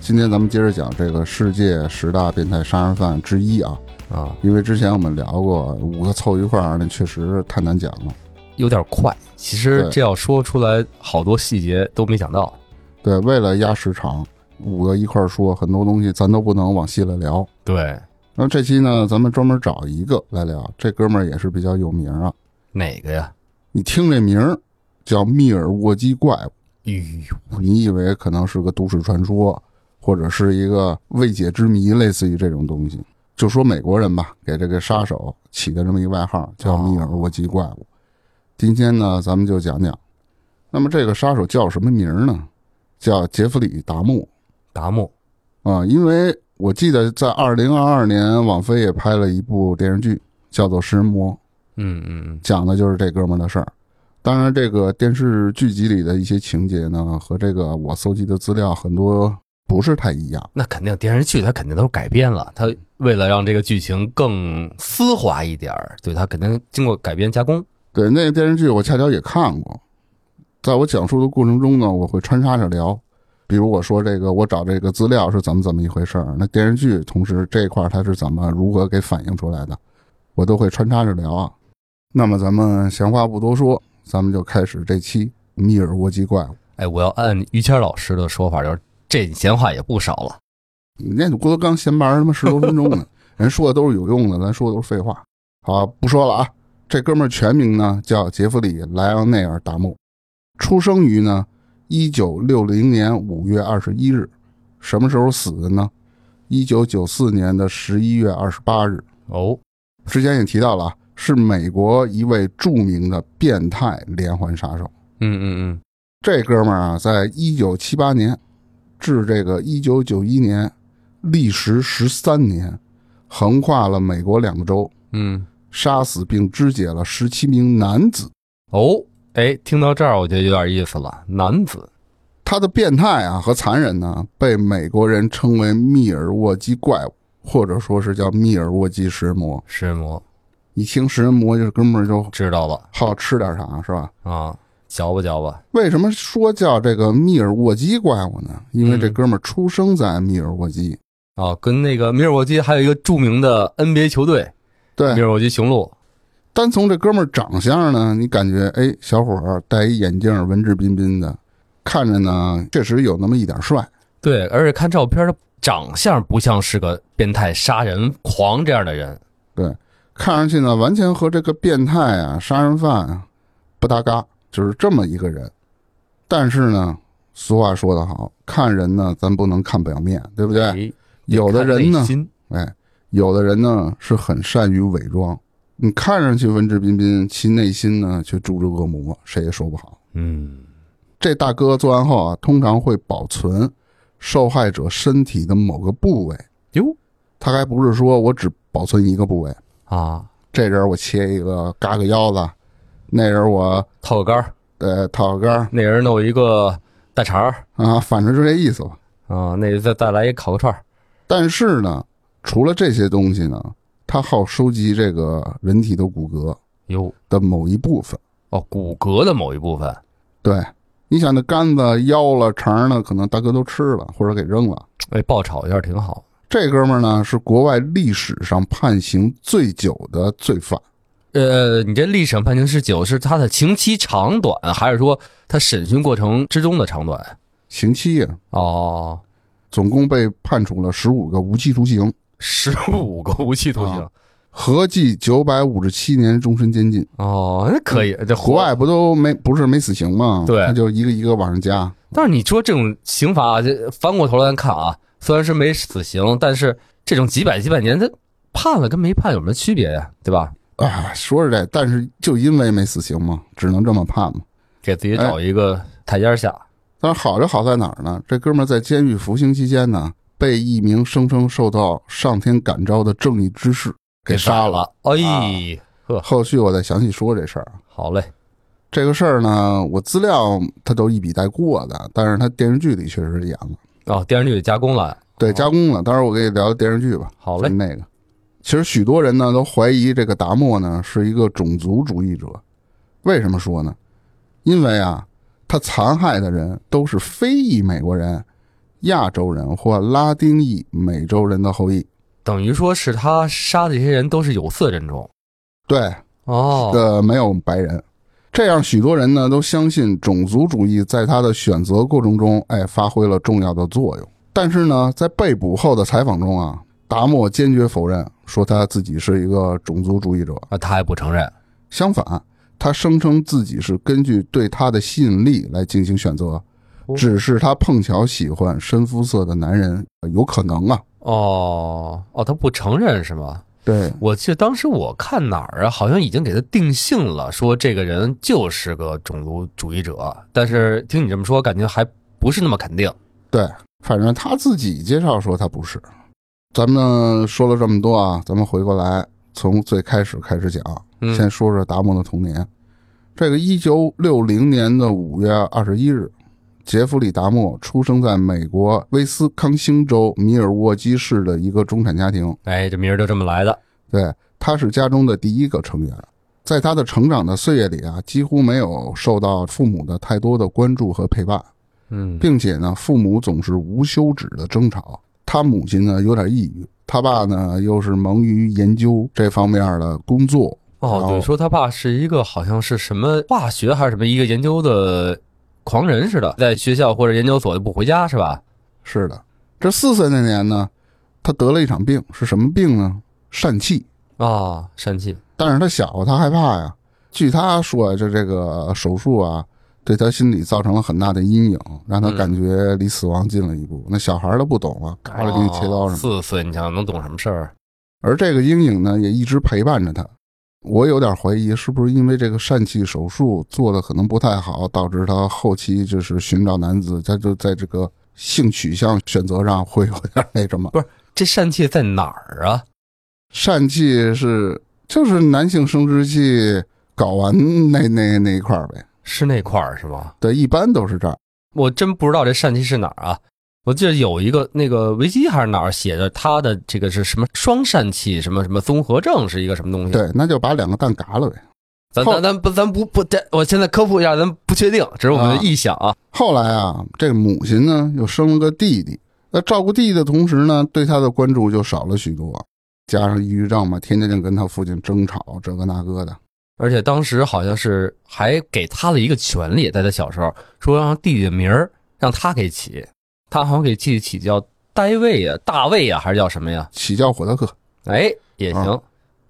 今天咱们接着讲这个世界十大变态杀人犯之一啊，啊，因为之前我们聊过五个凑一块儿，那确实太难讲了。有点快。其实这要说出来，好多细节都没讲到。对，为了压时长，五个一块儿说，很多东西咱都不能往细了聊。对，那这期呢，咱们专门找一个来聊，这哥们儿也是比较有名啊。哪个呀？你听这名儿叫密尔沃基怪物，哎呦，你以为可能是个都市传说，或者是一个未解之谜，类似于这种东西。就说美国人吧，给这个杀手起的这么一个外号叫密尔沃基怪物。今天呢，咱们就讲讲，那么这个杀手叫什么名儿呢？叫杰弗里·达莫达木，啊，因为我记得在二零二二年，网飞也拍了一部电视剧，叫做《食人魔》。嗯嗯嗯，讲的就是这哥们儿的事儿。当然，这个电视剧集里的一些情节呢，和这个我搜集的资料很多不是太一样。那肯定电视剧它肯定都是改编了，它为了让这个剧情更丝滑一点儿，对它肯定经过改编加工。对，那个电视剧我恰巧也看过，在我讲述的过程中呢，我会穿插着聊，比如我说这个我找这个资料是怎么怎么一回事儿，那电视剧同时这一块儿它是怎么如何给反映出来的，我都会穿插着聊啊。那么咱们闲话不多说，咱们就开始这期密尔沃基怪物。哎，我要按于谦老师的说法，就是这闲话也不少了。你那郭德纲闲白他妈十多分钟呢，人说的都是有用的，咱说的都是废话。好，不说了啊。这哥们儿全名呢叫杰弗里·莱昂内尔·达莫，出生于呢一九六零年五月二十一日，什么时候死的呢？一九九四年的十一月二十八日。哦，之前也提到了啊，是美国一位著名的变态连环杀手。嗯嗯嗯，这哥们儿啊，在一九七八年至这个一九九一年，历时十三年，横跨了美国两个州，嗯，杀死并肢解了十七名男子。哦，哎，听到这儿我觉得有点意思了。男子，他的变态啊和残忍呢，被美国人称为密尔沃基怪物，或者说是叫密尔沃基食人魔。食人魔，一听食人魔，这哥们儿就知道了好吃点啥，是吧？啊，嚼吧嚼吧。为什么说叫这个密尔沃基怪物呢？因为这嗯哥们儿出生在密尔沃基。啊，跟那个密尔沃基还有一个著名的 NBA 球队对密，尔沃基雄鹿，单从这哥们儿长相呢，你感觉哎，小伙儿戴一眼镜，文质彬彬的，看着呢确实有那么一点帅。对，而且看照片，他长相不像是个变态杀人狂这样的人。对看上去呢，完全和这个变态啊、杀人犯啊不搭嘎，就是这么一个人。但是呢，俗话说得好，看人呢，咱不能看表面，对不对？哎有的人呢哎，有的人呢是很善于伪装，你看上去文质彬彬，其内心呢却住着恶魔，谁也说不好。嗯，这大哥做完后啊，通常会保存受害者身体的某个部位，哟。他还不是说我只保存一个部位，啊，这人我切一个嘎个腰子，那人我套个杆儿，呃套个杆儿那人弄一个大肠儿啊，反正就这意思吧。啊，那再再来一烤个串儿但是呢，除了这些东西呢，他好收集这个人体的骨骼哟的某一部分。哦，骨骼的某一部分。对，你想那肝子、腰了、肠呢，可能大哥都吃了或者给扔了。哎，爆炒一下挺好。这哥们儿呢是国外历史上判刑最久的罪犯。呃，你这历审判刑是久，是他的刑期长短，还是说他审讯过程之中的长短？刑期呀、哦，总共被判处了十五个无期徒刑，十五个无期徒刑。啊合计九百五十七年终身监禁。哦，那可以，这国外不都没不是没死刑吗？对那就一个一个往上加。但是你说这种刑罚，这翻过头来看啊，虽然是没死刑，但是这种几百几百年，他判了跟没判有什么区别呀？对吧？啊，说是这，但是就因为没死刑嘛，只能这么判嘛。给自己找一个台阶下。但是好就好在哪儿呢？这哥们儿在监狱服刑期间呢，被一名声称受到上天感召的正义之士给杀了。了。哎，呵，后续我再详细说这事儿啊。好嘞，这个事儿呢，我资料他都一笔带过的，但是他电视剧里确实是演了，哦，电视剧加工了。对，哦加工了。当然我给你聊聊电视剧吧。好嘞，那个，其实许多人呢都怀疑这个达莫呢是一个种族主义者。为什么说呢？因为啊，他残害的人都是非裔美国人、亚洲人或拉丁裔美洲人的后裔。等于说是他杀的这些人都是有色人种。对，哦，呃，没有白人。这样，许多人呢都相信种族主义在他的选择过程中，哎，发挥了重要的作用。但是呢，在被捕后的采访中啊，达莫坚决否认，说他自己是一个种族主义者。啊，他还不承认。相反，他声称自己是根据对他的吸引力来进行选择，哦只是他碰巧喜欢深肤色的男人，有可能啊。哦哦，他不承认是吗？对，我记得当时我看哪儿啊，好像已经给他定性了，说这个人就是个种族主义者。但是听你这么说，感觉还不是那么肯定。对，反正他自己介绍说他不是。咱们说了这么多啊，咱们回过来从最开始开始讲，嗯先说说达摩的童年。这个一九六零年的五月二十一日，杰弗里·达莫出生在美国威斯康星州米尔沃基市的一个中产家庭。哎，这名儿就这么来的。对，他是家中的第一个成员。在他的成长的岁月里啊，几乎没有受到父母的太多的关注和陪伴。嗯，并且呢，父母总是无休止的争吵。他母亲呢有点抑郁，他爸呢又是忙于研究这方面的工作。哦，然后对，说他爸是一个好像是什么化学还是什么一个研究的狂人似的，在学校或者研究所就不回家是吧？是的，这四岁那年呢，他得了一场病，是什么病呢？疝气。啊，疝气。但是他小，他害怕呀。据他说，这这个手术啊，对他心理造成了很大的阴影，让他嗯感觉离死亡近了一步。那小孩儿都不懂啊，嘎了给你切刀什么的。哦四岁，你想能懂什么事儿？而这个阴影呢，也一直陪伴着他。我有点怀疑，是不是因为这个疝气手术做的可能不太好，导致他后期就是寻找男子，他就在这个性取向选择上会有点那什么。不是这疝气在哪儿啊？疝气是就是男性生殖器睾丸那那那一块儿呗，是那块儿是吗？对，一般都是这儿。我真不知道这疝气是哪儿啊！我记得有一个那个维基还是哪儿写的他的这个是什么双疝气什么什么综合症是一个什么东西？，对，那就把两个蛋嘎了呗。咱咱咱不咱不不这，我现在科普一下，咱不确定，只是我们的臆想啊。后来啊，这个母亲呢又生了个弟弟，那照顾弟弟的同时呢，对他的关注就少了许多。加上抑郁症嘛，天天就跟他父亲争吵，这个那个的。而且当时好像是还给他了一个权利，在他小时候说让弟弟的名儿让他给起，他好像给弟弟起叫戴卫呀、大卫呀，还是叫什么呀？起叫火德克。哎，也行。啊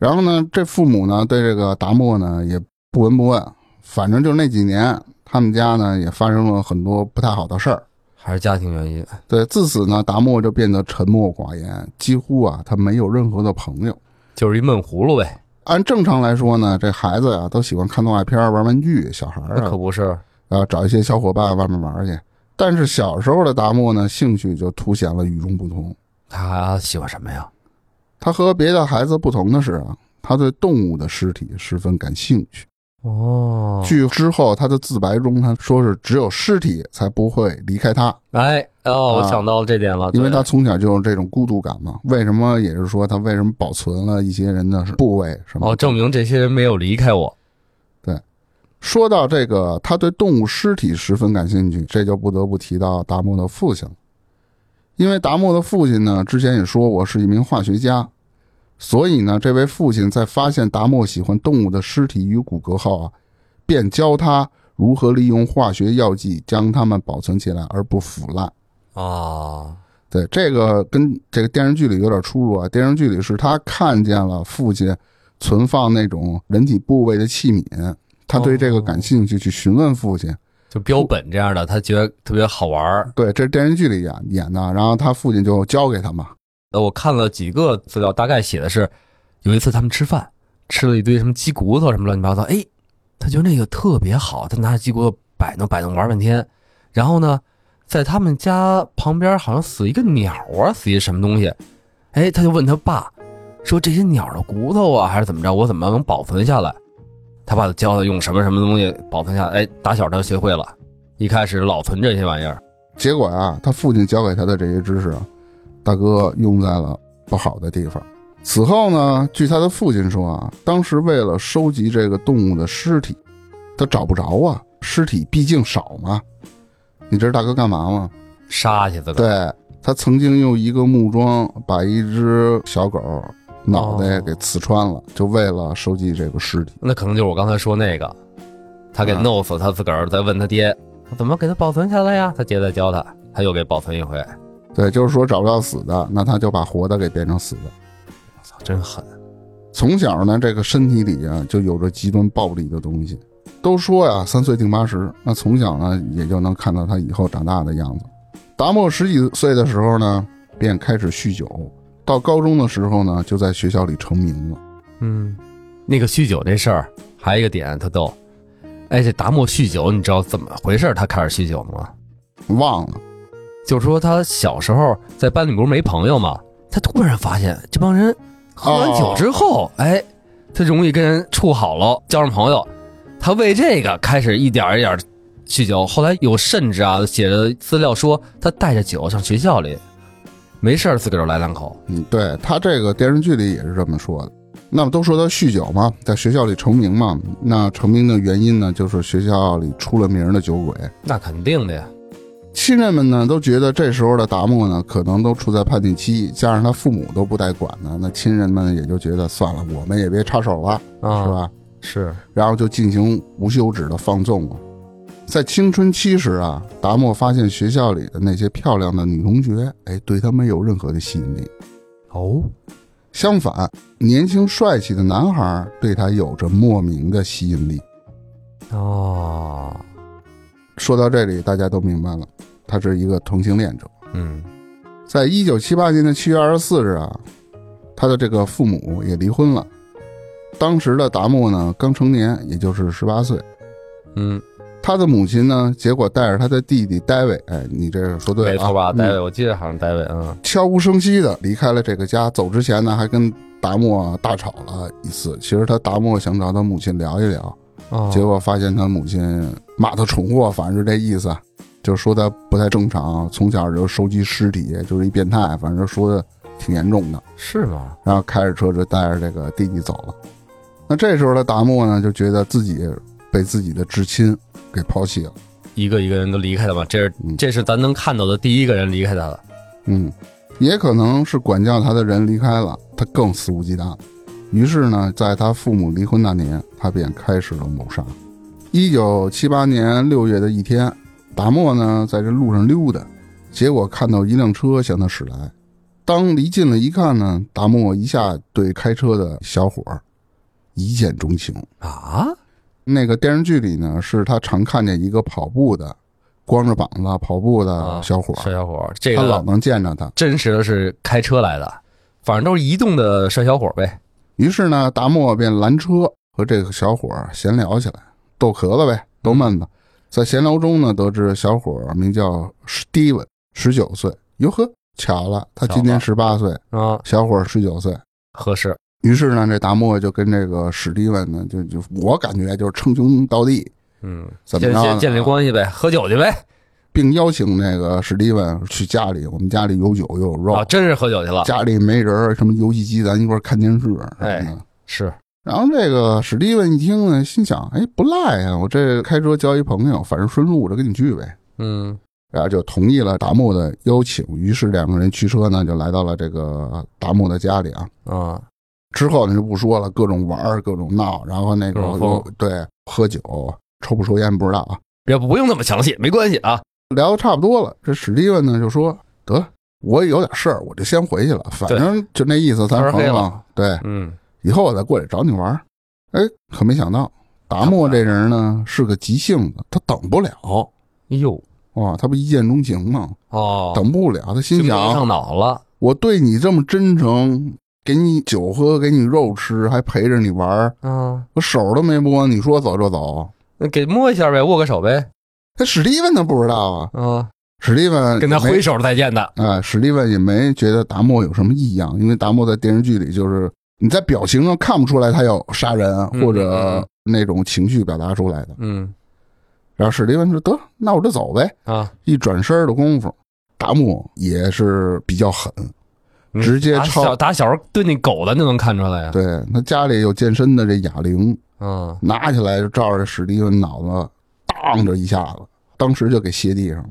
然后呢，这父母呢对这个达莫呢也不闻不问，反正就那几年，他们家呢也发生了很多不太好的事儿。还是家庭原因，对，自此呢，达莫就变得沉默寡言，几乎啊他没有任何的朋友。就是一闷葫芦呗。按正常来说呢，这孩子呀、都喜欢看动画片、玩玩具，小孩可啊，不是，啊找一些小伙伴外面玩去。但是小时候的达莫呢，兴趣就凸显了与众不同。他喜欢什么呀？他和别的孩子不同的是啊，他对动物的尸体十分感兴趣。哦据之后他的自白中，他说是只有尸体才不会离开他，哎哦，我啊想到这点了，对因为他从小就有这种孤独感嘛。为什么也是说他为什么保存了一些人的部位什么？哦，证明这些人没有离开我。对说到这个，他对动物尸体十分感兴趣，这就不得不提到达莫的父亲了。因为达莫的父亲呢，之前也说我是一名化学家，所以呢，这位父亲在发现达莫喜欢动物的尸体与骨骼后啊，便教他如何利用化学药剂将它们保存起来而不腐烂。啊，对，这个跟这个电视剧里有点出入啊。电视剧里是他看见了父亲存放那种人体部位的器皿，他对这个感兴趣，去询问父亲。就标本这样的，他觉得特别好玩儿。对，这是电视剧里演演的，然后他父亲就教给他嘛。呃，我看了几个资料，大概写的是，有一次他们吃饭，吃了一堆什么鸡骨头什么乱七八糟，哎，他觉得那个特别好，他拿着鸡骨头摆弄摆弄玩半天，然后呢，在他们家旁边好像死一个鸟啊，死一什么东西，哎，他就问他爸，说这些鸟的骨头啊，还是怎么着，我怎么能保存下来？他爸就教他用什么什么东西保存下来，哎，打小他就学会了，一开始老存这些玩意儿，结果啊，他父亲教给他的这些知识，大哥用在了不好的地方。此后呢，据他的父亲说啊，当时为了收集这个动物的尸体，他找不着啊，尸体毕竟少嘛。你知道大哥干嘛吗？杀去这个，对他曾经用一个木桩把一只小狗脑袋给刺穿了，就为了收集这个尸体。那可能就是我刚才说那个，他给啊弄死他自个儿，再问他爹，我怎么给他保存下来呀？他爹再教他，他又给保存一回，对，就是说找不到死的，那他就把活的给变成死的。我操，真狠！从小呢，这个身体里啊就有着极端暴力的东西。都说呀，三岁定八十，那从小呢也就能看到他以后长大的样子。达莫十几岁的时候呢，便开始酗酒，到高中的时候呢，就在学校里成名了。嗯，那个酗酒这事儿还有一个点特逗，哎，这达莫酗酒，你知道怎么回事？他开始酗酒吗？忘了，就是说他小时候在班里不是没朋友吗？他突然发现这帮人喝完酒之后，哎，他容易跟人处好了，交上朋友。他为这个开始一点儿一点儿酗酒，后来有甚至啊写的资料说他带着酒上学校里，没事儿自个儿来两口。嗯，对他这个电视剧里也是这么说的。那么都说他酗酒嘛，在学校里成名嘛，那成名的原因呢，就是学校里出了名的酒鬼。那肯定的呀，亲人们呢都觉得这时候的达莫呢，可能都处在叛逆期，加上他父母都不带管呢，那亲人们也就觉得算了，我们也别插手了，啊，是？吧？是，然后就进行无休止的放纵了。在青春期时啊，达莫发现学校里的那些漂亮的女同学，哎，对他没有任何的吸引力。哦，相反，年轻帅气的男孩对他有着莫名的吸引力。哦，说到这里，大家都明白了，他是一个同性恋者。嗯，在一九七八年的七月二十四日啊，他的这个父母也离婚了。当时的达莫呢刚成年，也就是十八岁。嗯，他的母亲呢，结果带着他的弟弟戴维，哎，你这个说对了、啊，没错吧？嗯戴维，我记得好像戴维，啊，悄无声息的离开了这个家。走之前呢，还跟达莫大吵了一次。其实他达莫想找他母亲聊一聊，哦结果发现他母亲骂他蠢货，反正是这意思，就说他不太正常，从小就收集尸体，就是一变态，反正说的挺严重的。是吧？然后开着车就带着这个弟弟走了。那这时候的达莫呢，就觉得自己被自己的至亲给抛弃了。一个一个人都离开了嘛，这是嗯这是咱能看到的第一个人离开他了。嗯，也可能是管教他的人离开了，他更肆无忌惮。于是呢，在他父母离婚那年，他便开始了谋杀。一九七八年六月的一天，达莫呢在这路上溜达，结果看到一辆车向他驶来。当离近了一看呢，达莫一下对开车的小伙儿一见钟情。啊？那个电视剧里呢，是他常看见一个跑步的、光着膀子跑步的啊小伙儿，帅小伙儿，这他老能见着他。真实的是开车来的，反正都是移动的帅小伙儿呗。于是呢，达莫便拦车和这个小伙儿闲聊起来，逗壳子呗，逗闷子。在闲聊中呢，得知小伙儿名叫史蒂文，十九岁。哟呵，巧了，他今年十八岁，啊，小伙儿十九岁。合适。于是呢，这达莫就跟这个史蒂文呢，就就我感觉就是称兄道弟，嗯，怎么着建立关系呗，喝酒去呗。并邀请那个史蒂文去家里，我们家里有酒又有肉，啊，真是喝酒去了。家里没人，什么游戏机咱一块看电视。哎是，然后这个史蒂文一听呢，心想：哎，不赖呀，我这开车交一朋友，反正顺路，我就跟你去呗。嗯，然后就同意了达莫的邀请，于是两个人驱车呢，就来到了这个达莫的家里啊。啊，之后呢就不说了，各种玩，各种闹，然后那个对喝酒，抽不抽烟不知道啊。别不用那么详细，没关系啊。聊的差不多了，这史蒂文呢就说：得了，我有点事儿，我就先回去了，反正就那意思，咱朋友了对。嗯，以后我再过来找你玩儿。哎，可没想到达莫这人呢是个急性子，他等不了。哎呦，哇，他不一见钟情吗？哦，等不了，他心想上：脑了。我对你这么真诚，给你酒喝，给你肉吃，还陪着你玩儿，啊，我手都没摸，你说走就走？那给摸一下呗，握个手呗。那史蒂文他不知道啊，嗯，史蒂文跟他挥手再见的，啊，史蒂文也没觉得达莫有什么异样，因为达莫在电视剧里就是你在表情上看不出来他要杀人嗯或者那种情绪表达出来的。嗯。然后史蒂文说：“得，那我就走呗。啊，”一转身的功夫，达莫也是比较狠，嗯。直接抄小打小时候对那狗的就能看出来呀，对他家里有健身的这哑铃，嗯，拿起来就照着史蒂文脑子当着一下子，当时就给卸地上了。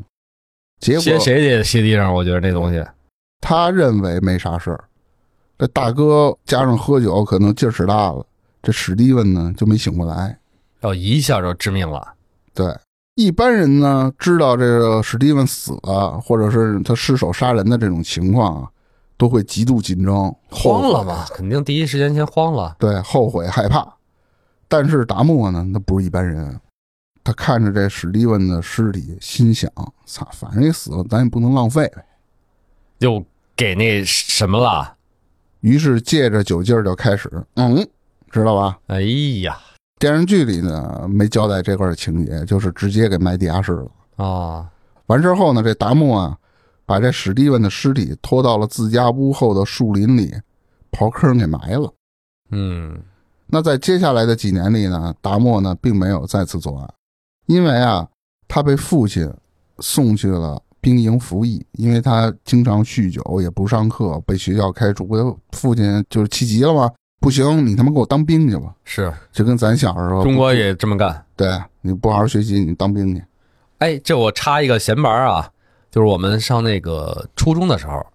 结果谁谁得歇地上，我觉得这东西，他认为没啥事儿，这大哥加上喝酒，可能劲儿使大了，这史蒂文呢就没醒过来。要一下就致命了，对，一般人呢知道这个史蒂文死了，或者是他失手杀人的这种情况啊，都会极度紧张，慌了嘛，肯定第一时间先慌了，对，后悔害怕。但是达莫呢，那不是一般人，他看着这史蒂文的尸体，心想：操，反正也死了，咱也不能浪费呗。又给那什么了，于是借着酒劲儿就开始，嗯，知道吧？哎呀电视剧里呢没交代这块情节，就是直接给埋地下室了。啊，完事后呢，这达莫啊，把这史蒂文的尸体拖到了自家屋后的树林里，刨坑给埋了。嗯那在接下来的几年里呢，达莫呢并没有再次作案，因为啊，他被父亲送去了兵营服役，因为他经常酗酒，也不上课，被学校开除。父亲就是气急了嘛，不行，你他妈给我当兵去吧，是就跟咱小时候中国也这么干。对你不好好学习，你当兵去。哎，这我插一个闲白啊，就是我们上那个初中的时候，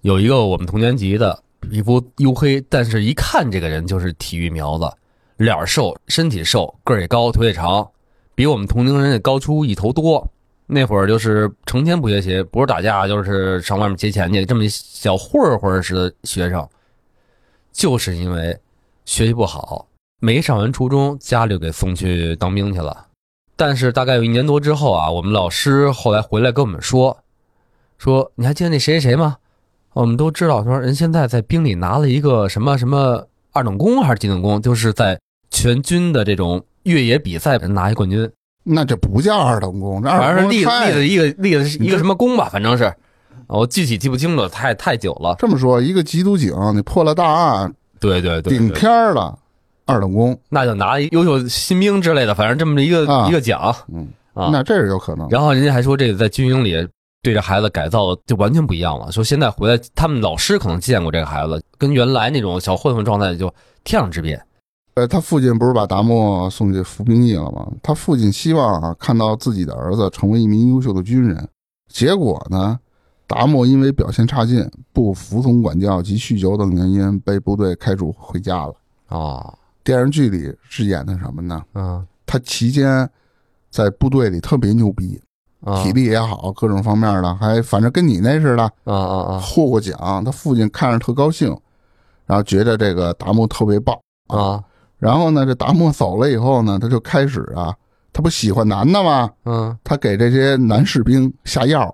有一个我们同年级的，皮肤黝黑，但是一看这个人就是体育苗子，脸瘦，身体瘦，个儿也高，腿也长，比我们同龄人也高出一头多。那会儿就是成天不学习，不是打架就是上外面借钱去，这么一小混混似的学生，就是因为学习不好，没上完初中，家里就给送去当兵去了。但是大概有一年多之后啊，我们老师后来回来跟我们说，说你还记得那谁谁谁吗？我们都知道，说人现在在兵里拿了一个什么什么二等功还是几等功，就是在全军的这种越野比赛拿一冠军，那这不叫二等功，这反二正是立等功太立的一个立的是一个什么功吧，反正是，我具体记不清楚，太太久了。这么说，一个缉毒警你破了大案，对对对，顶对天儿了，二等功，那就拿优秀新兵之类的，反正这么一个、啊一个奖嗯，啊。那这是有可能。然后人家还说这个在军营里对这孩子改造就完全不一样了，说现在回来他们老师可能见过这个孩子，跟原来那种小混混状态就天壤之别。呃，他父亲不是把达莫送去服兵役了吗？他父亲希望啊看到自己的儿子成为一名优秀的军人，结果呢，达莫因为表现差劲、不服从管教及酗酒等原因被部队开除回家了。哦，电视剧里是演的什么呢？嗯他期间在部队里特别牛逼，啊体力也好，各种方面的，还反正跟你那似的，啊啊啊获过奖。他父亲看着特高兴，然后觉得这个达摩特别棒。啊然后呢，这达摩走了以后呢，他就开始啊，他不喜欢男的吗？嗯他给这些男士兵下药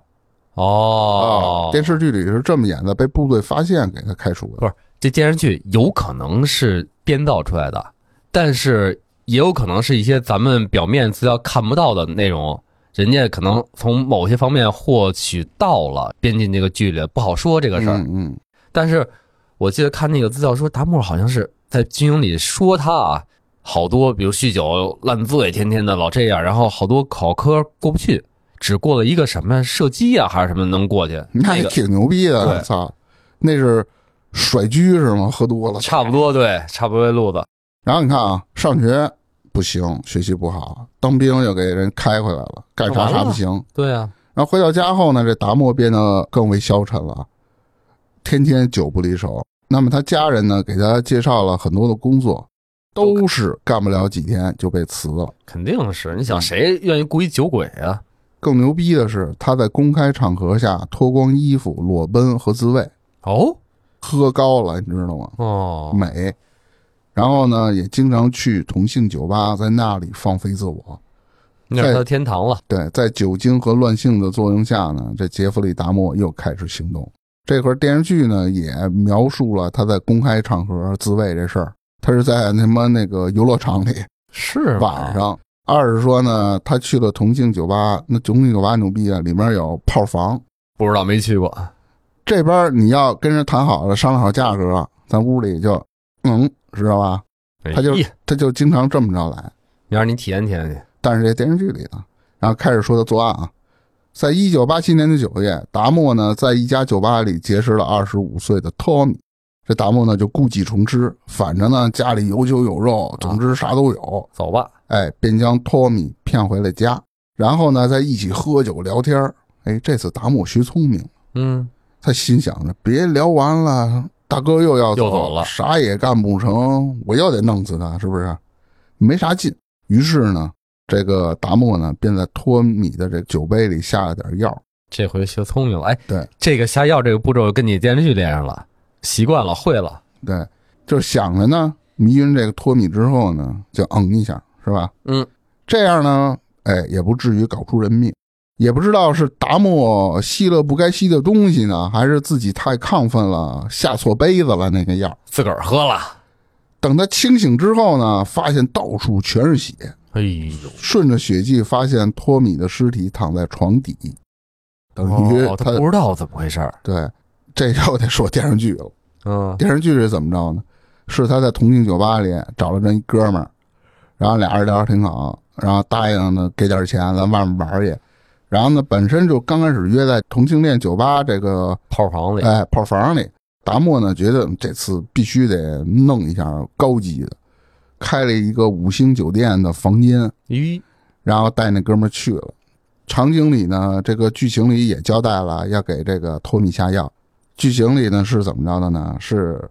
哦啊。，电视剧里是这么演的，被部队发现给他开除的。不是这电视剧有可能是编造出来的，但是也有可能是一些咱们表面资料看不到的内容，人家可能从某些方面获取到了，编进这个剧里，不好说这个事儿。嗯嗯，但是我记得看那个资料说，达摩好像是在军营里说他啊，好多比如酗酒、烂醉，天天的老这样，然后好多考科过不去，只过了一个什么射击啊还是什么能过去，那个那也挺牛逼的。我操，那是甩狙是吗？喝多了，差不多对，差不多这路子。然后你看啊，上学不行，学习不好，当兵又给人开回来了，干啥啥不行。对啊，然后回到家后呢，这达摩变得更为消沉了，天天酒不离手。那么他家人呢，给他介绍了很多的工作，都是干不了几天就被辞了。肯定是。你想谁愿意雇一酒鬼啊？更牛逼的是，他在公开场合下脱光衣服裸奔和自慰，哦喝高了，你知道吗？哦，美。然后呢，也经常去同性酒吧，在那里放飞自我。那是他的天堂了。对，在酒精和乱性的作用下呢，这杰弗里·达莫又开始行动。这块儿电视剧呢也描述了他在公开场合自慰这事儿。他是在他妈那个游乐场里，是晚上二是说呢，他去了同庆酒吧，那同庆酒吧牛逼啊，里面有炮房，不知道没去过，这边你要跟人谈好了，商量好价格，咱屋里就嗯，知道吧？他就哎他就经常这么着来。你让你体验体验去，但是这电视剧里呢，然后开始说他作案啊，在一九八七年的九月，达莫呢在一家酒吧里结识了二十五岁的托米。这达莫呢就故技重施，反正呢家里有酒有肉，总之啥都有。走吧。哎，便将托米骗回了家，然后呢再一起喝酒聊天儿。哎，这次达莫学聪明，嗯，他心想着别聊完了，大哥又要又走了啥也干不成，我又得弄死他，是不是？没啥劲。于是呢，这个达莫呢便在托米的这酒杯里下了点药。这回学聪明了。哎，对，这个下药这个步骤跟你电视剧连上了，习惯了，会了。对，就是想着呢迷晕这个托米之后呢，就嗯一下，是吧？嗯，这样呢，哎，也不至于搞出人命。也不知道是达莫吸了不该吸的东西呢，还是自己太亢奋了，下错杯子了那个药。自个儿喝了。等他清醒之后呢，发现到处全是血，哎呦，顺着血迹发现托米的尸体躺在床底，等于哦，他不知道怎么回事儿。对，这又得说电视剧了。嗯，电视剧是怎么着呢？是他在同性酒吧里找了这一哥们儿，然后俩人聊得挺好，然后答应呢给点钱，咱外面玩去。然后呢，本身就刚开始约在同性恋酒吧这个炮房里。哎炮房里，达莫呢觉得这次必须得弄一下高级的，开了一个五星酒店的房间，咦，然后带那哥们儿去了。场景里呢，这个剧情里也交代了要给这个托米下药。剧情里呢是怎么着的呢？是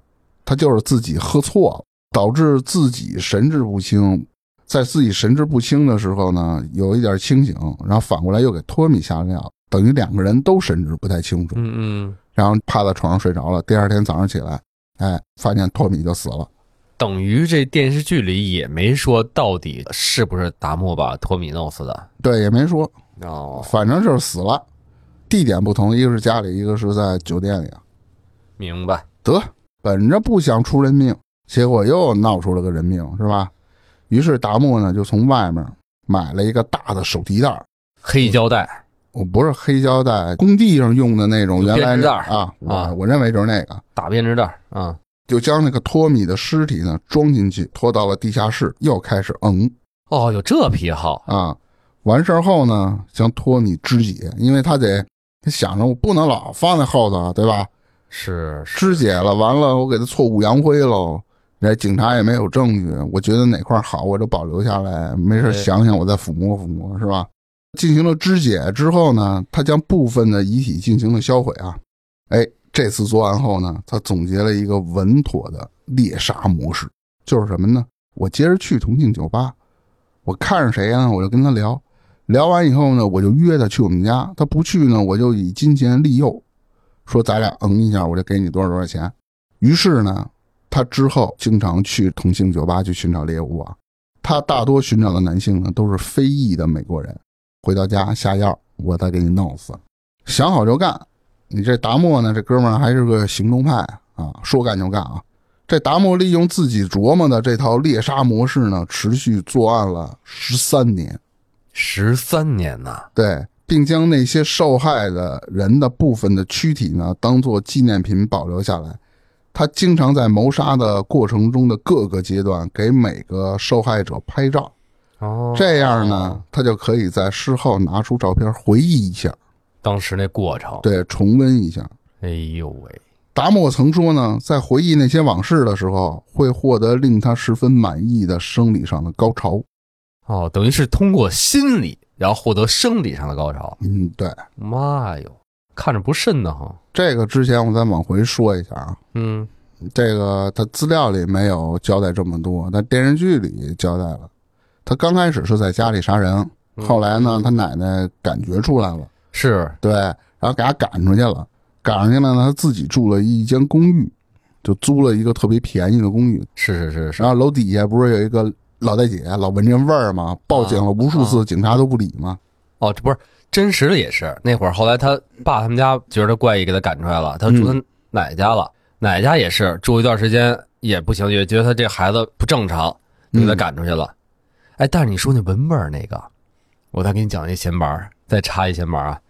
他就是自己喝错了，导致自己神志不清。在自己神志不清的时候呢，有一点清醒，然后反过来又给托米下了药，等于两个人都神志不太清楚。嗯嗯，然后趴在床上睡着了。第二天早上起来，哎，发现托米就死了。等于这电视剧里也没说到底是不是达莫把托米弄死的。对，也没说，哦，反正就是死了。地点不同，一个是家里，一个是在酒店里啊。明白。得，本着不想出人命，结果又闹出了个人命，是吧？于是达莫呢就从外面买了一个大的手提袋，黑胶带。我不是黑胶带，工地上用的那种，原来编织袋啊，啊我认为就是那个，大编织袋啊，就将那个托米的尸体呢装进去，拖到了地下室，又开始嗯哦，有这癖好，啊。完事儿后呢，将托米肢解，因为他得他想着我不能老放在后头啊，对吧？是是，肢解了，完了我给他挫骨扬灰喽。这警察也没有证据，我觉得哪块好我就保留下来，没事哎想想我再抚摸抚摸，是吧？进行了肢解之后呢，他将部分的遗体进行了销毁啊。哎，这次作案后呢，他总结了一个稳妥的猎杀模式，就是什么呢？我接着去同庆酒吧，我看上谁呢，我就跟他聊，聊完以后呢，我就约他去我们家，他不去呢，我就以金钱利诱，说咱俩嗯一下，我就给你多少多少钱。于是呢，他之后经常去同性酒吧去寻找猎物啊。他大多寻找的男性呢，都是非裔的美国人。回到家下药，我再给你弄死。想好就干。你这达莫呢，这哥们儿还是个行动派啊，说干就干啊。这达莫利用自己琢磨的这套猎杀模式呢，持续作案了十三年。十三年呐，对，并将那些受害的人的部分的躯体呢，当做纪念品保留下来。他经常在谋杀的过程中的各个阶段给每个受害者拍照，哦，这样呢，他就可以在事后拿出照片回忆一下，当时那过程，对，重温一下。哎呦喂，达摩曾说呢，在回忆那些往事的时候，会获得令他十分满意的生理上的高潮。哦，等于是通过心理，然后获得生理上的高潮。嗯，对，妈哟，看着不瘆得慌。这个之前我再往回说一下啊，嗯，这个他资料里没有交代这么多，但电视剧里交代了。他刚开始是在家里杀人，后来呢，他奶奶感觉出来了，是对，然后给他赶出去了。赶出去了呢，他自己住了一间公寓，就租了一个特别便宜的公寓。是是是是，然后楼底下不是有一个老大姐老闻这味儿吗？报警了无数次，警察都不理吗？哦，这不是真实的也是那会儿，后来他爸他们家觉得怪异，给他赶出来了，他住他奶奶家了，奶奶家也是住一段时间也不行，也觉得他这孩子不正常，就给他赶出去了。哎，但是你说那闻味儿那个，我再给你讲一闲白儿，再插一闲板儿啊。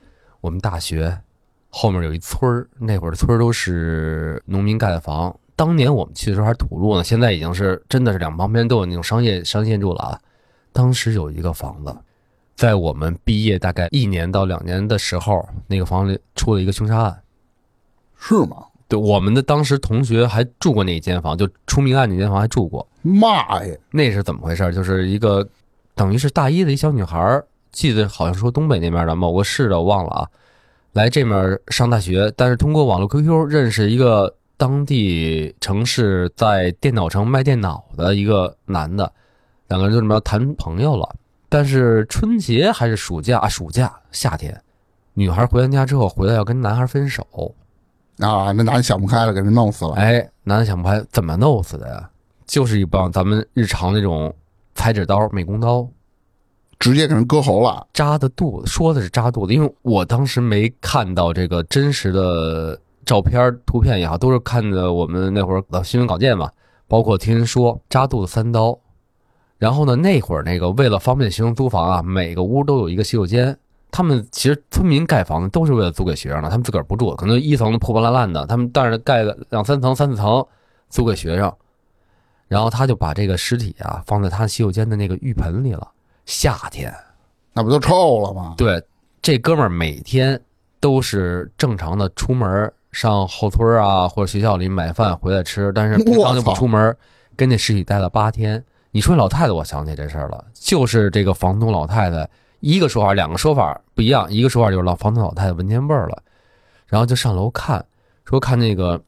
我们大学后面有一村儿，那会儿村儿都是农民盖的房。当年我们去的时候还是土路呢，现在已经是真的是两旁边都有那种商业商业建筑了啊。当时有一个房子，在我们毕业大概一年到两年的时候，那个房里出了一个凶杀案。是吗？对，我们的当时同学还住过那间房，就出命案那间房还住过。妈呀！那是怎么回事？就是一个等于是大一的一小女孩儿，记得好像说东北那边的某个市的，我忘了啊。来这面上大学，但是通过网络 QQ 认识一个当地城市在电脑城卖电脑的一个男的，两个人就这么谈朋友了。但是春节还是暑假啊？暑假夏天，女孩回完家之后回来要跟男孩分手。啊，那男的想不开了，给人弄死了。哎，男的想不开，怎么弄死的呀？就是一帮咱们日常那种裁纸刀、美工刀，直接给人割喉了。扎的肚子，说的是扎肚子，因为我当时没看到这个真实的照片、图片也好，都是看的我们那会儿的新闻稿件嘛，包括听人说扎肚子三刀。然后呢，那会儿那个为了方便学生租房啊，每个屋都有一个洗手间。他们其实村民盖房子都是为了租给学生的，他们自个儿不住，可能一层破破烂烂的，他们但是盖个两三层、三四层租给学生。然后他就把这个尸体啊放在他洗手间的那个浴盆里了。夏天，那不就臭了吗？对，这哥们儿每天都是正常的出门上后村啊或者学校里买饭回来吃，但是平常就不出门，跟那尸体待了八天。你说老太太，我想起这事儿了，就是这个房东老太太。一个说法，两个说法不一样。一个说法就是老房东老太太闻见味儿了，然后就上楼看，说看那个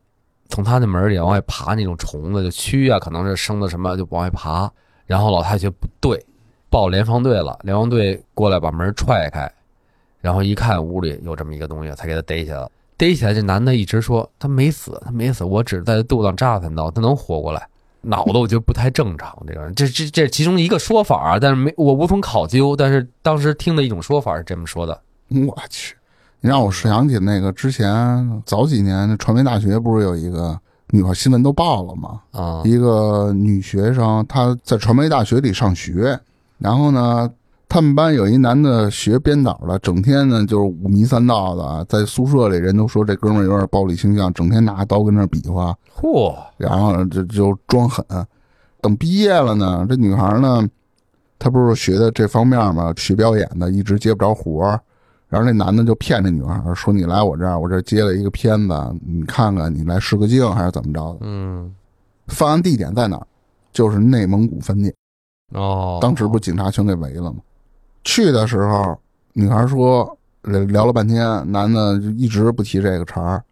从他那门里往外爬那种虫子，就蛆啊，可能是生的什么，就往外爬。然后老太太觉得不对，报联防队了。联防队过来把门踹开，然后一看屋里有这么一个东西，才给他逮起来了。逮起来，这男的一直说他没死，他没死，我只是在肚子上扎了三刀，他能活过来。脑子我觉得不太正常，这个人，这这这其中一个说法啊，但是没我无从考究，但是当时听的一种说法是这么说的。我去，你让我想起那个之前早几年传媒大学不是有一个女孩新闻都报了吗？啊，一个女学生她在传媒大学里上学，然后呢。他们班有一男的学编导的，整天呢就是五迷三道的，在宿舍里人都说这哥们儿有点暴力倾向，整天拿刀跟那比划，嚯！然后就就装狠。等毕业了呢，这女孩呢，她不是学的这方面嘛，学表演的，一直接不着活儿然后那男的就骗这女孩说：“你来我这儿，我这接了一个片子，你看看，你来试个镜还是怎么着的？”嗯，犯案地点在哪儿？就是内蒙古分店。哦，当时不警察全给围了吗？去的时候，女孩说聊了半天，男的就一直不提这个茬儿。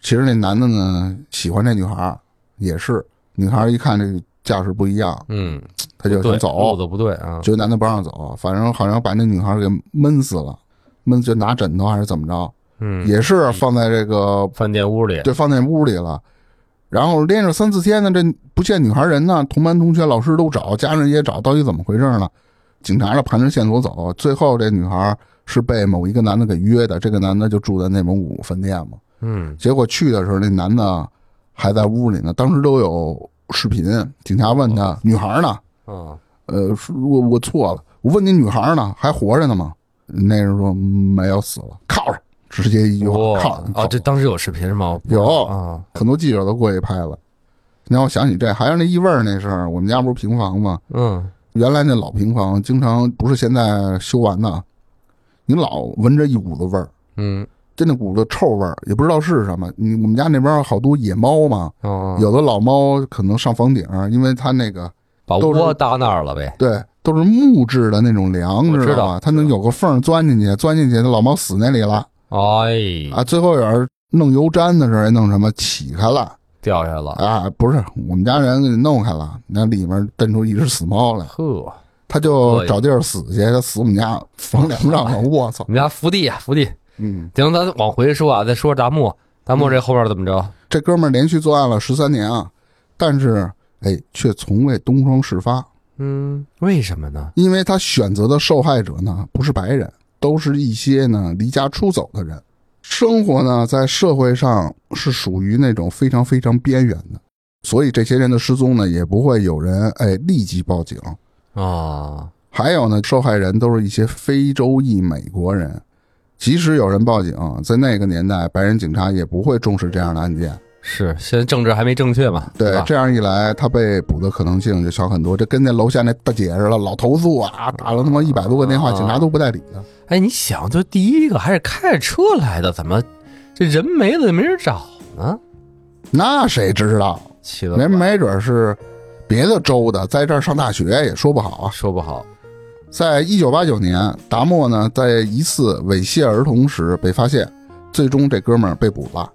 其实那男的呢喜欢这女孩，也是女孩一看这个架势不一样，嗯，他就想走，路子不对啊，觉得男的不让走，反正好像把那女孩给闷死了，闷就拿枕头还是怎么着，嗯，也是放在这个饭店屋里，对，放在屋里了。然后连着三四天呢，这不见女孩人呢，同班同学、老师都找，家人也找，到底怎么回事呢？警察呢盘着线索走，最后这女孩是被某一个男的给约的。这个男的就住在内蒙古饭店嘛。嗯，结果去的时候，那男的还在屋里呢。当时都有视频。警察问他：“女孩呢？”啊，呃，我我错了，我问你女孩呢，还活着呢吗？那人说没有，死了，靠着，直接一句话铐。啊，这当时有视频是吗？有啊，很多记者都过去拍了。让我想起这，还有那异味那事儿。我们家不是平房吗？嗯。原来那老平房经常不是现在修完的，你老闻着一股子味儿，嗯，就那股子臭味儿，也不知道是什么。你我们家那边好多野猫嘛，哦，有的老猫可能上房顶，因为它那个把窝搭那儿了呗，对，都是木质的那种梁，知道吧？它能有个缝钻进去，钻进去，那老猫死那里了。哎，啊，最后有人弄油毡的时候，弄什么起开了。掉下来了啊！不是，我们家人给弄开了，那里面蹬出一只死猫来。呵，他就找地儿死去，他死我们家房梁上了。我操！我们家福地啊，福地。嗯，行，咱往回说啊，再说达木，达木这后边怎么着？这哥们儿连续作案了十三年啊，但是哎，却从未东窗事发。嗯，为什么呢？因为他选择的受害者呢，不是白人，都是一些呢离家出走的人。生活呢，在社会上是属于那种非常非常边缘的，所以这些人的失踪呢，也不会有人哎立即报警。啊，还有呢，受害人都是一些非洲裔美国人。即使有人报警，在那个年代，白人警察也不会重视这样的案件。是，现在政治还没正确嘛？吧，对这样一来，他被捕的可能性就小很多。这跟那楼下那大姐似的，老投诉啊，打了他妈一百多个电话，啊警察都不带理的。哎，你想，就第一个还是开着车来的，怎么这人没了也没人找呢？那谁知道？气得人没准是别的州的，在这儿上大学也说不好啊。说不好。在一九八九年，达莫呢在一次猥亵儿童时被发现，最终这哥们儿被捕了。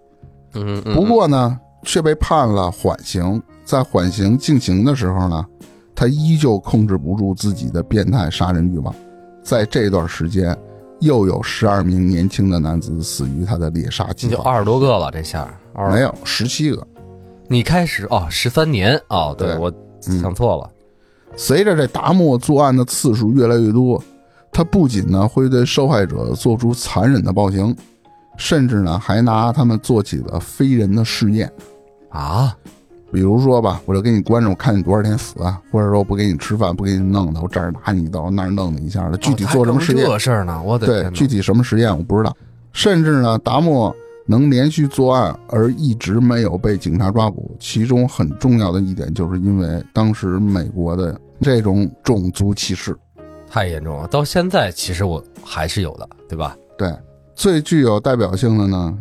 嗯，嗯不过呢，却被判了缓刑。在缓刑进行的时候呢，他依旧控制不住自己的变态杀人欲望。在这段时间，又有十二名年轻的男子死于他的猎杀计划。二十多个了，这下二没有十七个。你开始哦，十三年哦，对对我嗯想错了。随着这达摩作案的次数越来越多，他不仅呢会对受害者做出残忍的暴行，甚至呢还拿他们做起了非人的试验。啊，比如说吧，我就给你关着，我看你多少天死啊，或者说不给你吃饭，不给你弄的，我这儿拿你一刀，那儿弄你一下的，具体做什么实验？哦这事儿呢？我的对，具体什么实验我不知道。甚至呢，达莫能连续作案而一直没有被警察抓捕，其中很重要的一点就是因为当时美国的这种种族歧视。太严重了，到现在其实我还是有的，对吧？对，最具有代表性的呢，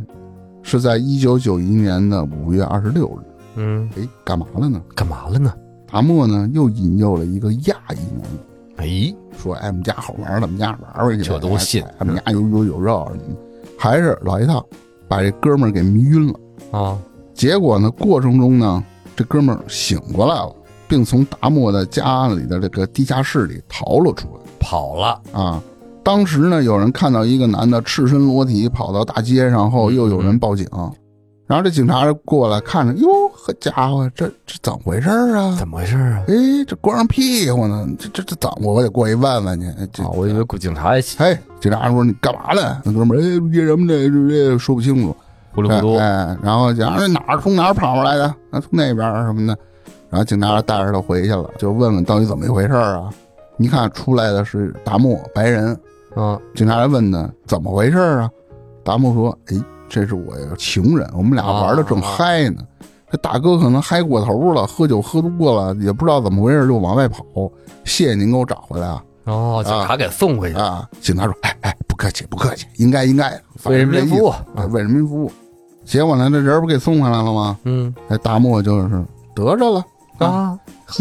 是在一九九一年的五月二十六日。嗯，哎，干嘛了呢？干嘛了呢？达莫呢又引诱了一个亚裔男人。哎，说哎，我们家好玩儿，咱们家玩玩去，这都信他们家有有有肉，还是老一套，把这哥们儿给迷晕了。啊，结果呢，过程中呢，这哥们儿醒过来了，并从达莫的家里的这个地下室里逃了出来跑了，啊。当时呢，有人看到一个男的赤身裸体跑到大街上后，又有人报警，然后这警察就过来看着，哟，呵家伙，这这怎么回事儿啊？怎么回事啊？哎，这光着屁股呢，这这这怎么？我得过去问问去。啊，我以为警察也起嘿，警察说你干嘛呢？那哥们儿，哎，这什么这这这说不清楚，糊里糊涂，哎，然后警察说哪儿从哪儿跑出来的？啊，从那边什么的。然后警察带着他回去了，就问问到底怎么一回事儿啊？一看出来的是大漠，白人。嗯，警察来问呢怎么回事儿啊？达摩说：“哎，这是我情人，我们俩玩的正嗨呢。这大哥可能嗨过头了，喝酒喝多了，也不知道怎么回事，就往外跑。谢谢您给我找回来啊！哦，警察给送回去，啊！警察说：哎哎，不客气，不客气，应该应该，为人民服务为人民服务。结果呢，这人不给送回来了吗？嗯哎，达莫就是得着了啊！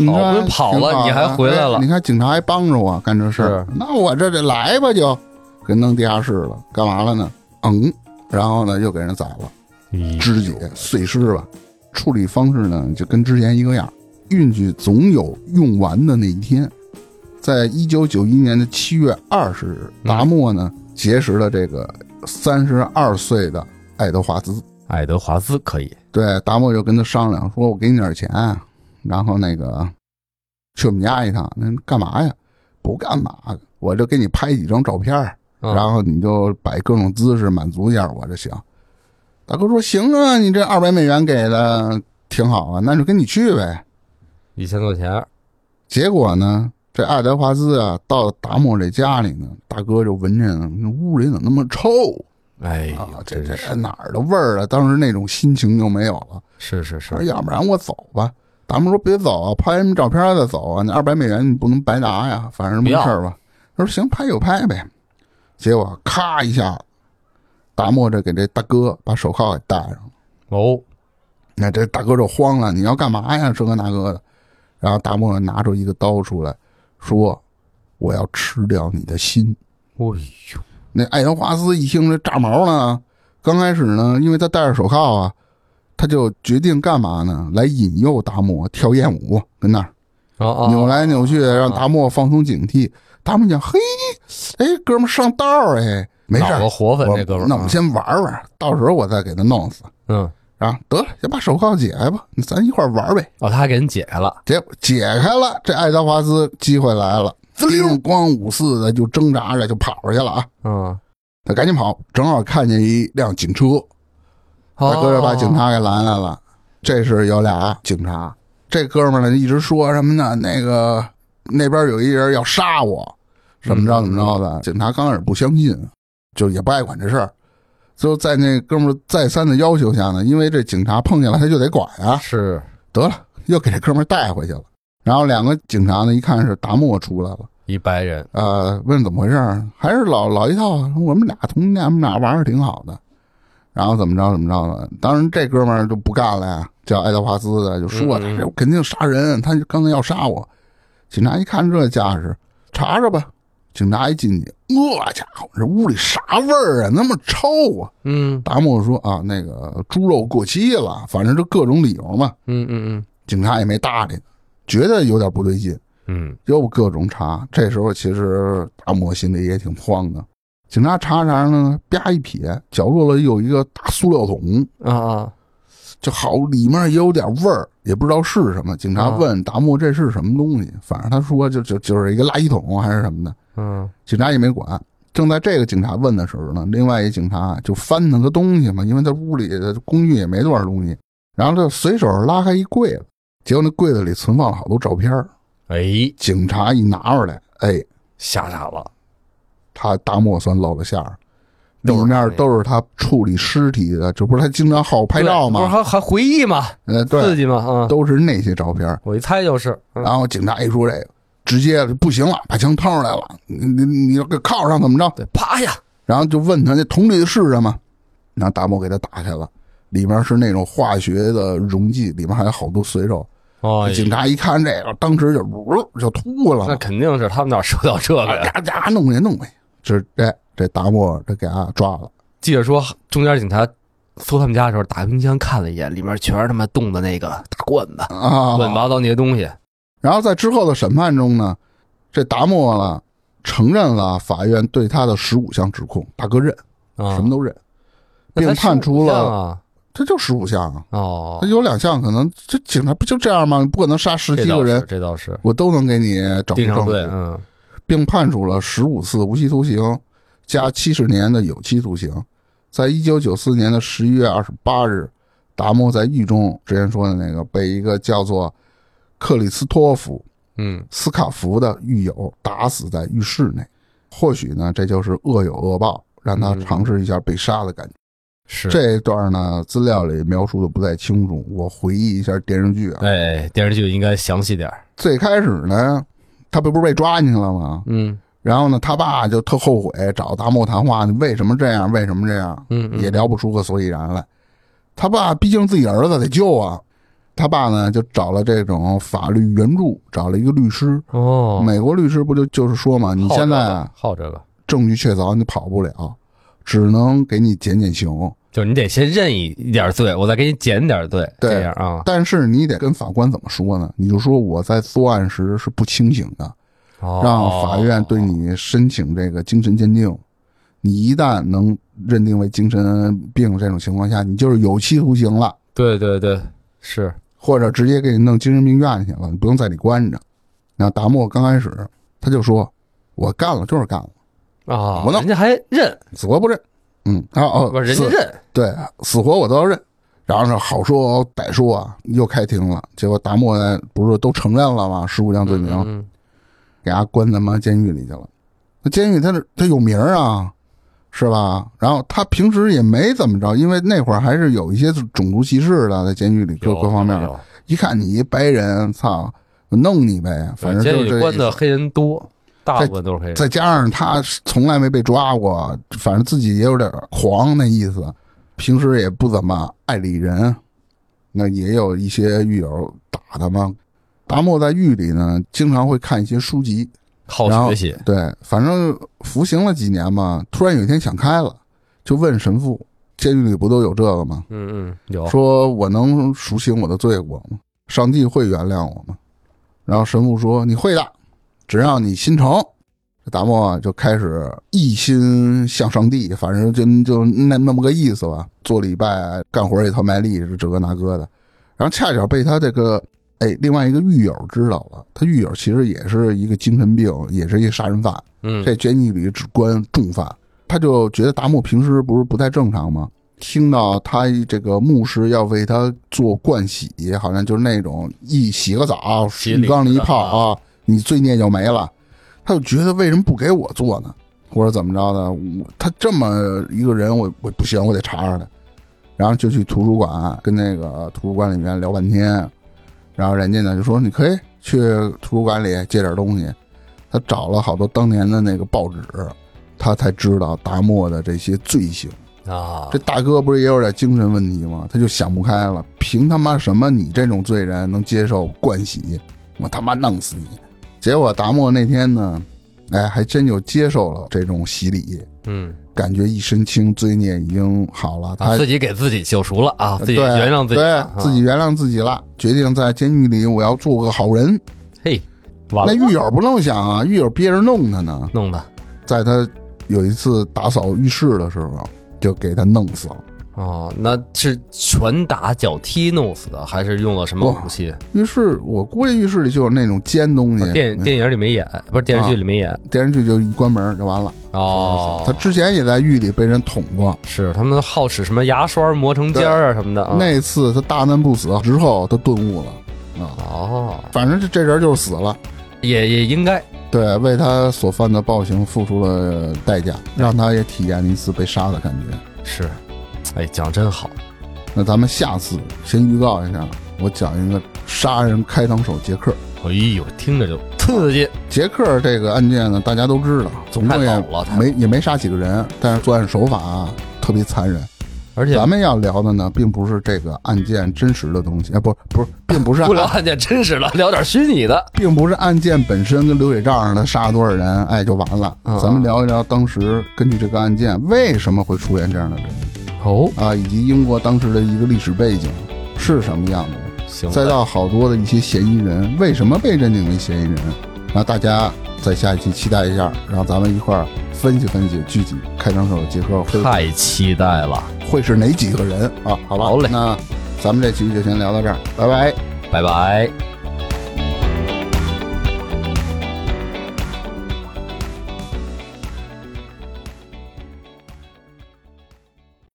啊，你跑了，你还回来了哎你，看警察还帮着我干这事儿，那我这得来吧就，给弄地下室了，干嘛了呢？嗯，然后呢又给人宰了，肢解碎尸吧。处理方式呢就跟之前一个样，运气总有用完的那一天。在一九九一年的七月二十日，嗯达莫呢结识了这个三十二岁的爱德华兹。爱德华兹可以，对，达莫就跟他商量说：“我给你点钱，然后那个去我们家一趟。那干嘛呀？不干嘛，我就给你拍几张照片然后你就摆各种姿势满足一下我就行。”大哥说：“行啊，你这二百美元给的挺好啊，那就跟你去呗。一千块钱，”结果呢，这爱德华兹啊，到达莫这家里呢，大哥就闻着那屋里怎么那么臭哎啊，？这这是哪儿的味儿啊？当时那种心情就没有了。是是是，要不然我走吧。达摩说别走啊，拍什么照片再走啊？那二百美元你不能白拿呀，反正没事儿吧？他说行，拍就拍呗。结果咔一下，达莫这给这大哥把手铐给戴上了。哦，那这大哥就慌了，你要干嘛呀？这个那个的。然后达莫拿出一个刀出来，说：“我要吃掉你的心。”哎呦，那爱德华兹一听这炸毛了，刚开始呢，因为他戴着手铐啊，他就决定干嘛呢？来引诱达摩跳艳舞，跟那儿扭来扭去，让达摩放松警惕。达摩讲：“嘿，哎，哥们儿上道儿哎，没事儿，活泛我这哥们儿，那我们先玩玩，到时候我再给他弄死。嗯，啊，得了，先把手铐解开吧，咱一块儿玩呗。哦，他还给人解开了，结果解开了，这爱德华兹机会来了，滋溜光五四的就挣扎着就跑出去了啊！嗯，他赶紧跑，正好看见一辆警车，大哥就把警察给拦来了。这是有俩警察，这哥们儿呢一直说什么呢？那个那边有一人要杀我，怎么着怎么着的。警察刚开始不相信，就也不爱管这事儿。最后在那哥们儿再三的要求下呢，因为这警察碰见了他就得管啊，是得了，又给这哥们儿带回去了。然后两个警察呢，一看是达莫出来了，一白人，呃，问怎么回事儿，还是老老一套啊，我们俩同年，我们俩玩的挺好的。然后怎么着怎么着的，当然这哥们儿就不干了呀，叫爱德华兹的就说嗯嗯他肯定杀人，他刚才要杀我。警察一看这架势，查查吧。警察一进去，我家伙，这屋里啥味儿啊？那么臭啊！嗯达莫说啊，那个猪肉过期了，反正就各种理由嘛。嗯嗯警察也没搭理，觉得有点不对劲，嗯又各种查。这时候其实达莫心里也挺慌的。警察查查呢，啪一撇，角落里有一个大塑料桶，嗯啊啊，就好里面也有点味儿，也不知道是什么。警察问达莫这是什么东西，反正他说就就就是一个垃圾桶还是什么的。嗯警察也没管。正在这个警察问的时候呢，另外一警察就翻那个东西嘛，因为他屋里的公寓也没多少东西，然后就随手拉开一柜子，结果那柜子里存放了好多照片儿。哎，警察一拿出来，哎，吓傻了，他大漠算露了馅儿，里面都是他处理尸体的，这不是他经常好拍照吗不是？还还回忆吗，呃，刺，激嘛啊！都是那些照片。我一猜就是，嗯然后警察一说这个，直接不行了，把枪掏出来了，你你你要给铐上怎么着？对，啪呀，然后就问他那桶里的是什么，然后大漠给他打开了，里面是那种化学的溶剂，里面还有好多碎肉。哦，警察一看这个，当时就呜就吐了，那肯定是他们哪收到这个呀？家家弄去弄去，这这这大漠这给他抓了。记者说，中间警察搜他们家的时候，打开冰箱看了一眼，里面全是他妈冻的那个大罐子，啊，乱七八糟那些东西。然后在之后的审判中呢，这达莫了承认了法院对他的十五项指控，大哥认，啊，什么都认，并判处了，啊。这就十五项啊。哦他，有两项可能，这警察不就这样吗？不可能杀十这倒是七个人，这倒是我都能给你找证据，嗯，并判处了十五次无期徒刑加七十年的有期徒刑。在一九九四年的十一月二十八日，达摩在狱中之前说的那个被一个叫做克里斯托弗嗯，斯卡福的狱友打死在浴室内。或许呢，这就是恶有恶报，让他嗯尝试一下被杀的感觉。是这段呢，资料里描述的不太清楚，我回忆一下电视剧啊。哎，电视剧应该详细点儿最开始呢，他不不是被抓进去了吗？嗯然后呢，他爸就特后悔，找达莫谈话，你为什么这样？为什么这样？嗯，嗯也聊不出个所以然来。他爸毕竟自己儿子得救啊，他爸呢就找了这种法律援助，找了一个律师。哦，美国律师不就就是说嘛，你现在啊好这个，证据确凿，你跑不了，只能给你减减刑。就是你得先认一一点罪，我再给你减点罪，对这样啊，但是你得跟法官怎么说呢？你就说我在作案时是不清醒的，哦让法院对你申请这个精神鉴定。你一旦能认定为精神病这种情况下，你就是有期徒刑了，对对对，是或者直接给你弄精神病院去了，你不用在里关着。那达莫刚开始他就说：“我干了就是干了，啊，我弄人家还认，死活不认。”嗯，啊哦，不人家认，对，死活我都要认。然后是，好说歹说啊，又开庭了。结果达莫呢，不是都承认了吗？十五项罪名，嗯给他关他妈监狱里去了。那监狱他是他有名儿啊，是吧？然后他平时也没怎么着，因为那会儿还是有一些种族歧视的，在监狱里各各方面的。一看你一白人，操，弄你呗，反正监狱就是这意思。里关的黑人多，大部分都是黑人。再加上他从来没被抓过，反正自己也有点狂那意思，平时也不怎么爱理人。那也有一些狱友打他嘛。达莫在狱里呢，经常会看一些书籍，好学习，对，反正服刑了几年嘛，突然有一天想开了，就问神父：“监狱里不都有这个吗？嗯嗯，有说我能赎清我的罪过吗？上帝会原谅我吗？”然后神父说：“你会的，只要你心诚。”这达莫啊就开始一心向上帝，反正就就那那么个意思吧。做礼拜，干活也特卖力，是这个那个的。然后恰巧被他这个哎另外一个狱友知道了，他狱友其实也是一个精神病，也是一个杀人犯。嗯这监狱里只关重犯，他就觉得达摩平时不是不太正常吗？听到他这个牧师要为他做盥洗，好像就是那种一洗个澡，洗浴缸里一泡啊，你罪孽就没了。他就觉得为什么不给我做呢？或者怎么着呢？我他这么一个人，我我不行，我得查查他。然后就去图书馆跟那个图书馆里面聊半天，然后人家呢就说你可以去图书馆里借点东西。他找了好多当年的那个报纸，他才知道达莫的这些罪行。啊这，大哥不是也有点精神问题吗？他就想不开了，凭他妈什么你这种罪人能接受灌洗？我他妈弄死你！结果达摩那天呢，哎，还真就接受了这种洗礼，嗯，感觉一身轻，罪孽已经好了。他啊，自己给自己救赎了啊，自己原谅自己对了，自己原谅自己了，决定在监狱里我要做个好人。嘿，那，狱友不能想啊，狱友憋着弄他呢，弄的在他有一次打扫浴室的时候，就给他弄死了。哦，那是拳打脚踢弄死的，还是用了什么武器？浴室，我估计浴室里就有那种尖东西。电电影里没演，不是电视剧里没演电视剧就一关门就完了。哦。他之前也在狱里被人捅过，是他们好使什么牙刷磨成尖儿啊什么的啊。那次他大难不死之后，他顿悟了啊。哦，反正这这人就是死了，也也应该对，为他所犯的暴行付出了代价，让他也体验了一次被杀的感觉。是。哎，讲真好，那咱们下次先预告一下，我讲一个杀人开膛手杰克。哎呦，听着就刺激。杰克这个案件呢，大家都知道，总共也了没也没杀几个人，但是作案手法啊特别残忍。而且咱们要聊的呢，并不是这个案件真实的东西，哎，不，不是，并不是 案，不聊案件真实了，聊点虚拟的。并不是案件本身跟流水账上的杀了多少人，哎，就完了。嗯咱们聊一聊当时根据这个案件为什么会出现这样的人哦，啊，以及英国当时的一个历史背景是什么样的，行吧，再到好多的一些嫌疑人为什么被认定为嫌疑人，那大家在下一期期待一下，然后咱们一块儿分析分析具体开膛手杰克会太期待了，会是哪几个人啊？好吧，好嘞那咱们这期就先聊到这儿，拜拜。拜拜。